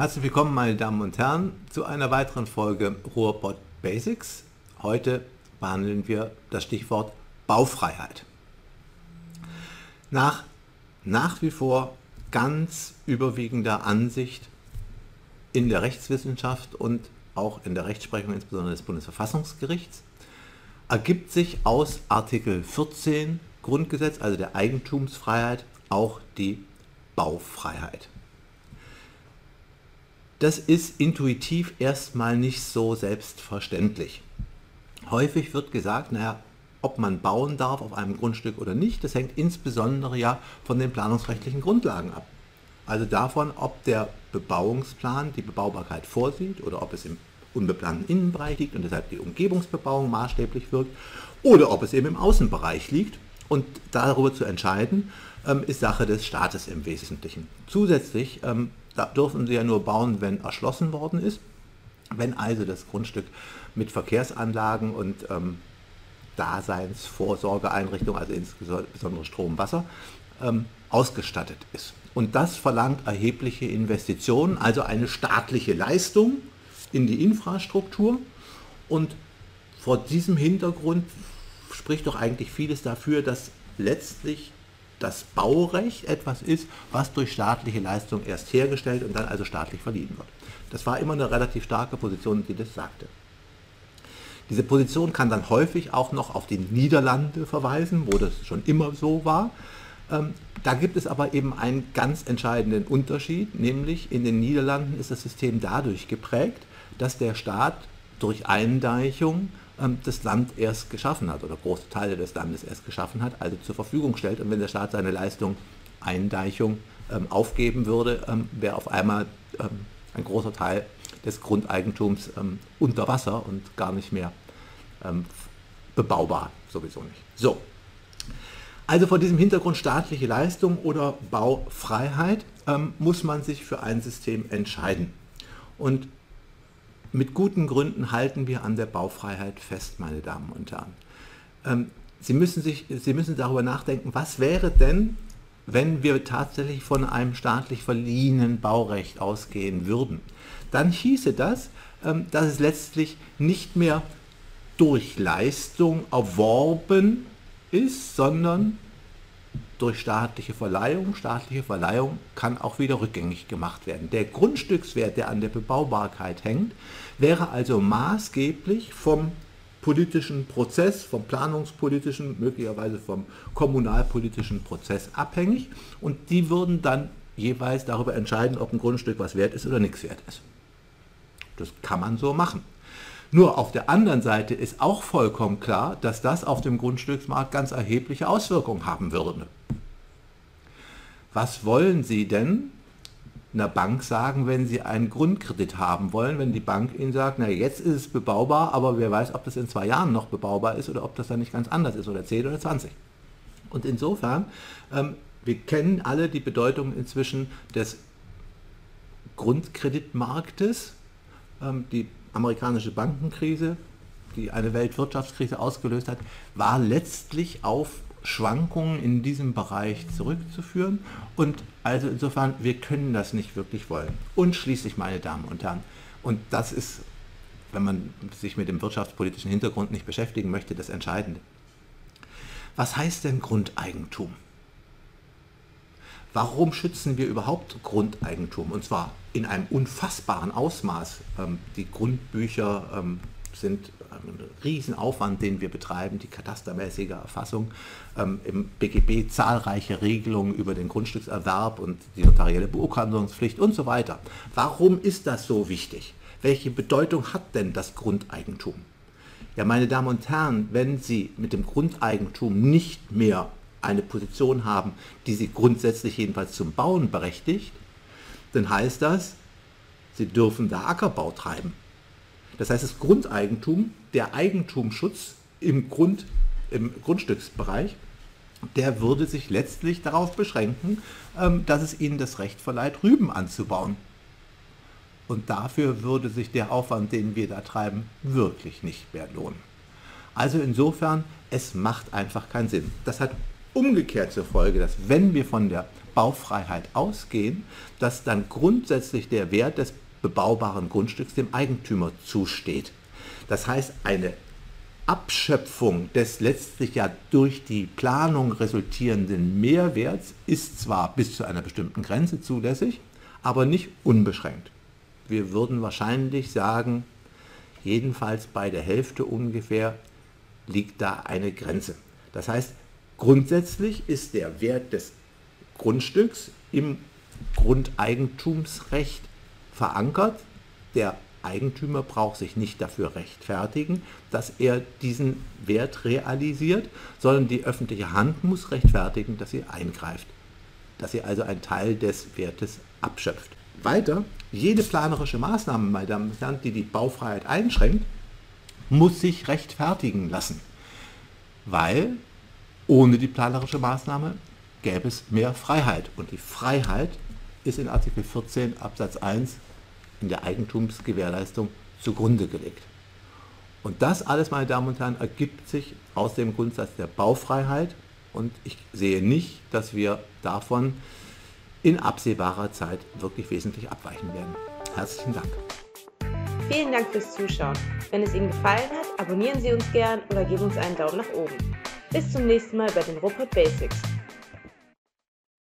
Herzlich willkommen, meine Damen und Herren, zu einer weiteren Folge Ruhrpott Basics. Heute behandeln wir das Stichwort Baufreiheit. Nach nach wie vor ganz überwiegender Ansicht in der Rechtswissenschaft und auch in der Rechtsprechung, insbesondere des Bundesverfassungsgerichts, ergibt sich aus Artikel 14 Grundgesetz, also der Eigentumsfreiheit, auch die Baufreiheit. Das ist intuitiv erstmal nicht so selbstverständlich. Häufig wird gesagt, naja, ob man bauen darf auf einem Grundstück oder nicht, das hängt insbesondere ja von den planungsrechtlichen Grundlagen ab. Also davon, ob der Bebauungsplan die Bebaubarkeit vorsieht oder ob es im unbeplanten Innenbereich liegt und deshalb die Umgebungsbebauung maßstäblich wirkt oder ob es eben im Außenbereich liegt. Und darüber zu entscheiden, ähm, ist Sache des Staates im Wesentlichen. Zusätzlich ähm, da dürfen sie ja nur bauen, wenn erschlossen worden ist. Wenn also das Grundstück mit Verkehrsanlagen und ähm, Daseinsvorsorgeeinrichtungen, also insbesondere Strom, Wasser, ähm, ausgestattet ist. Und das verlangt erhebliche Investitionen, also eine staatliche Leistung in die Infrastruktur. Und vor diesem Hintergrund spricht doch eigentlich vieles dafür, dass letztlich das Baurecht etwas ist, was durch staatliche Leistung erst hergestellt und dann also staatlich verliehen wird. Das war immer eine relativ starke Position, die das sagte. Diese Position kann dann häufig auch noch auf die Niederlande verweisen, wo das schon immer so war. Ähm, da gibt es aber eben einen ganz entscheidenden Unterschied, nämlich in den Niederlanden ist das System dadurch geprägt, dass der Staat durch Eindeichung das Land erst geschaffen hat oder große Teile des Landes erst geschaffen hat, also zur Verfügung stellt. Und wenn der Staat seine Leistung Eindeichung ähm, aufgeben würde, ähm, wäre auf einmal ein großer Teil des Grundeigentums unter Wasser und gar nicht mehr bebaubar, sowieso nicht. So, also vor diesem Hintergrund staatliche Leistung oder Baufreiheit ähm, muss man sich für ein System entscheiden. Und mit guten Gründen halten wir an der Baufreiheit fest, meine Damen und Herren. Ähm, Sie, müssen sich, Sie müssen darüber nachdenken, was wäre denn, wenn wir tatsächlich von einem staatlich verliehenen Baurecht ausgehen würden. Dann hieße das, ähm, dass es letztlich nicht mehr durch Leistung erworben ist, sondern durch staatliche Verleihung. Staatliche Verleihung kann auch wieder rückgängig gemacht werden. Der Grundstückswert, der an der Bebaubarkeit hängt, wäre also maßgeblich vom politischen Prozess, vom planungspolitischen, möglicherweise vom kommunalpolitischen Prozess abhängig und die würden dann jeweils darüber entscheiden, ob ein Grundstück was wert ist oder nichts wert ist. Das kann man so machen. Nur auf der anderen Seite ist auch vollkommen klar, dass das auf dem Grundstücksmarkt ganz erhebliche Auswirkungen haben würde. Was wollen Sie denn einer Bank sagen, wenn Sie einen Grundkredit haben wollen, wenn die Bank Ihnen sagt, na jetzt ist es bebaubar, aber wer weiß, ob das in zwei Jahren noch bebaubar ist oder ob das dann nicht ganz anders ist oder 10 oder 20. Und insofern, ähm, wir kennen alle die Bedeutung inzwischen des Grundkreditmarktes. Ähm, die amerikanische Bankenkrise, die eine Weltwirtschaftskrise ausgelöst hat, war letztlich auf Schwankungen in diesem Bereich zurückzuführen. Und also insofern, wir können das nicht wirklich wollen. Und schließlich, meine Damen und Herren, und das ist, wenn man sich mit dem wirtschaftspolitischen Hintergrund nicht beschäftigen möchte, das Entscheidende. Was heißt denn Grundeigentum? Warum schützen wir überhaupt Grundeigentum? Und zwar in einem unfassbaren Ausmaß. Ähm, die Grundbücher ähm, sind ein Riesenaufwand, den wir betreiben, die katastermäßige Erfassung, ähm, im BGB zahlreiche Regelungen über den Grundstückserwerb und die notarielle Beurkundungspflicht und so weiter. Warum ist das so wichtig? Welche Bedeutung hat denn das Grundeigentum? Ja, meine Damen und Herren, wenn Sie mit dem Grundeigentum nicht mehr eine Position haben, die sie grundsätzlich jedenfalls zum Bauen berechtigt, dann heißt das, sie dürfen da Ackerbau treiben. Das heißt, das Grundeigentum, der Eigentumsschutz im, Grund, im Grundstücksbereich, der würde sich letztlich darauf beschränken, ähm, dass es ihnen das Recht verleiht, Rüben anzubauen. Und dafür würde sich der Aufwand, den wir da treiben, wirklich nicht mehr lohnen. Also insofern, es macht einfach keinen Sinn. Das hat umgekehrt zur Folge, dass wenn wir von der Baufreiheit ausgehen, dass dann grundsätzlich der Wert des bebaubaren Grundstücks dem Eigentümer zusteht. Das heißt, eine Abschöpfung des letztlich ja durch die Planung resultierenden Mehrwerts ist zwar bis zu einer bestimmten Grenze zulässig, aber nicht unbeschränkt. Wir würden wahrscheinlich sagen, jedenfalls bei der Hälfte ungefähr liegt da eine Grenze. Das heißt, grundsätzlich ist der Wert des Grundstücks im Grundeigentumsrecht verankert. Der Eigentümer braucht sich nicht dafür rechtfertigen, dass er diesen Wert realisiert, sondern die öffentliche Hand muss rechtfertigen, dass sie eingreift, dass sie also einen Teil des Wertes abschöpft. Weiter, jede planerische Maßnahme, meine Damen und Herren, die die Baufreiheit einschränkt, muss sich rechtfertigen lassen, weil ohne die planerische Maßnahme gäbe es mehr Freiheit. Und die Freiheit ist in Artikel 14 Absatz 1 in der Eigentumsgewährleistung zugrunde gelegt. Und das alles, meine Damen und Herren, ergibt sich aus dem Grundsatz der Baufreiheit und ich sehe nicht, dass wir davon in absehbarer Zeit wirklich wesentlich abweichen werden. Herzlichen Dank. Vielen Dank fürs Zuschauen. Wenn es Ihnen gefallen hat, abonnieren Sie uns gern oder geben uns einen Daumen nach oben. Bis zum nächsten Mal bei den Ruppert Basics.